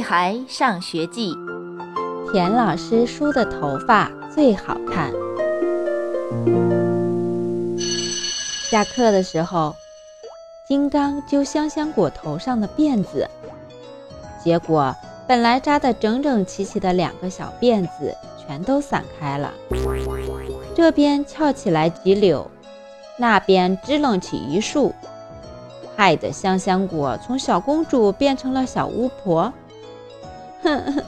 女孩上学记》，田老师梳的头发最好看。下课的时候，金刚揪香香果头上的辫子，结果本来扎得整整齐齐的两个小辫子全都散开了，这边翘起来几绺，那边支棱起一束，害得香香果从小公主变成了小巫婆。哼 哼，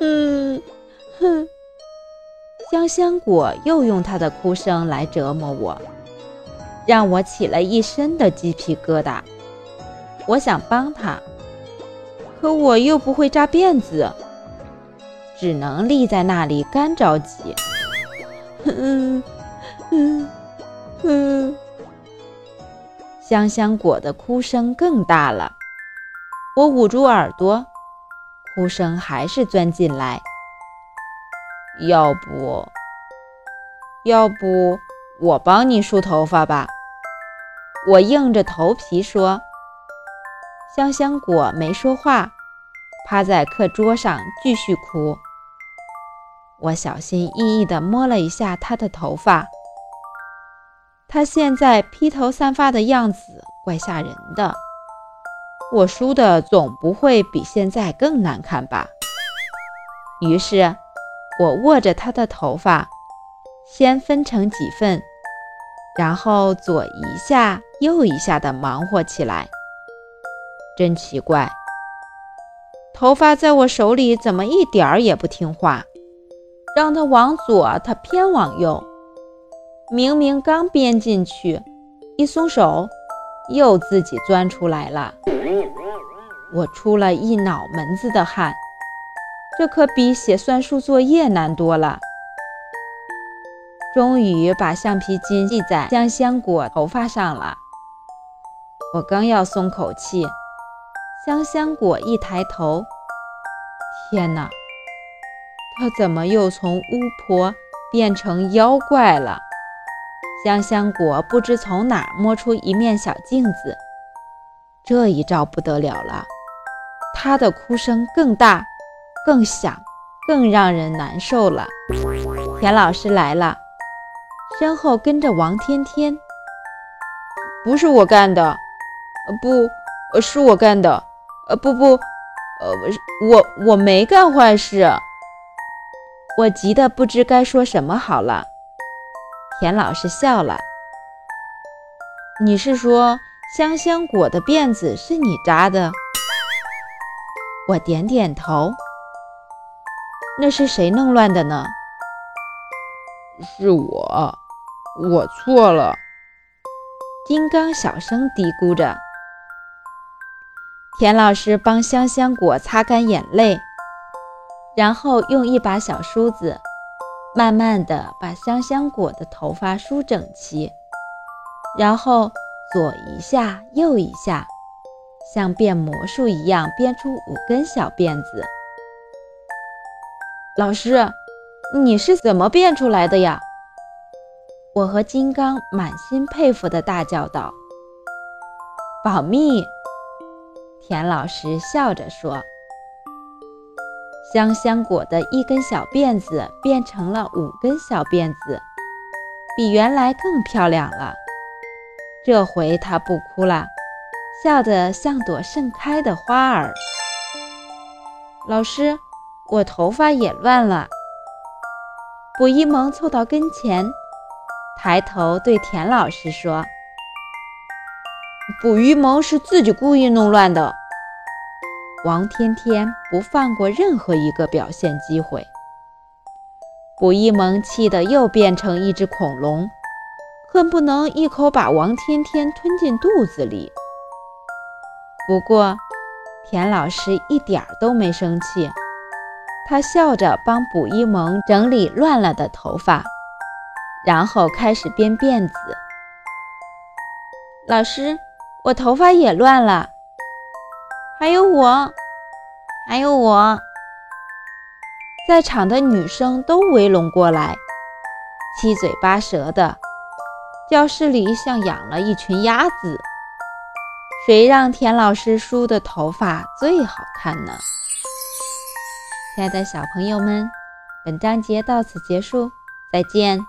嗯哼，香香果又用她的哭声来折磨我。让我起了一身的鸡皮疙瘩。我想帮他，可我又不会扎辫子，只能立在那里干着急。哼 嗯嗯嗯，香香果的哭声更大了。我捂住耳朵，哭声还是钻进来。要不，要不我帮你梳头发吧。我硬着头皮说：“香香果没说话，趴在课桌上继续哭。”我小心翼翼地摸了一下她的头发，她现在披头散发的样子怪吓人的。我梳的总不会比现在更难看吧？于是，我握着他的头发，先分成几份。然后左一下，右一下的忙活起来。真奇怪，头发在我手里怎么一点儿也不听话？让它往左，它偏往右。明明刚编进去，一松手，又自己钻出来了。我出了一脑门子的汗，这可比写算术作业难多了。终于把橡皮筋系在香香果头发上了。我刚要松口气，香香果一抬头，天哪，它怎么又从巫婆变成妖怪了？香香果不知从哪摸出一面小镜子，这一照不得了了，她的哭声更大、更响、更让人难受了。田老师来了。身后跟着王天天，不是我干的，不，是我干的，呃，不不，呃，我我没干坏事。我急得不知该说什么好了。田老师笑了，你是说香香果的辫子是你扎的？我点点头。那是谁弄乱的呢？是我。我错了，金刚小声嘀咕着。田老师帮香香果擦干眼泪，然后用一把小梳子，慢慢地把香香果的头发梳整齐，然后左一下，右一下，像变魔术一样编出五根小辫子。老师，你是怎么变出来的呀？我和金刚满心佩服地大叫道：“保密！”田老师笑着说：“将香果的一根小辫子变成了五根小辫子，比原来更漂亮了。这回她不哭了，笑得像朵盛开的花儿。”老师，我头发也乱了。卜一萌凑到跟前。抬头对田老师说：“捕鱼萌是自己故意弄乱的。”王天天不放过任何一个表现机会。捕一萌气得又变成一只恐龙，恨不能一口把王天天吞进肚子里。不过，田老师一点儿都没生气，他笑着帮捕一萌整理乱了的头发。然后开始编辫子。老师，我头发也乱了。还有我，还有我。在场的女生都围拢过来，七嘴八舌的。教室里像养了一群鸭子。谁让田老师梳的头发最好看呢？亲爱的小朋友们，本章节到此结束，再见。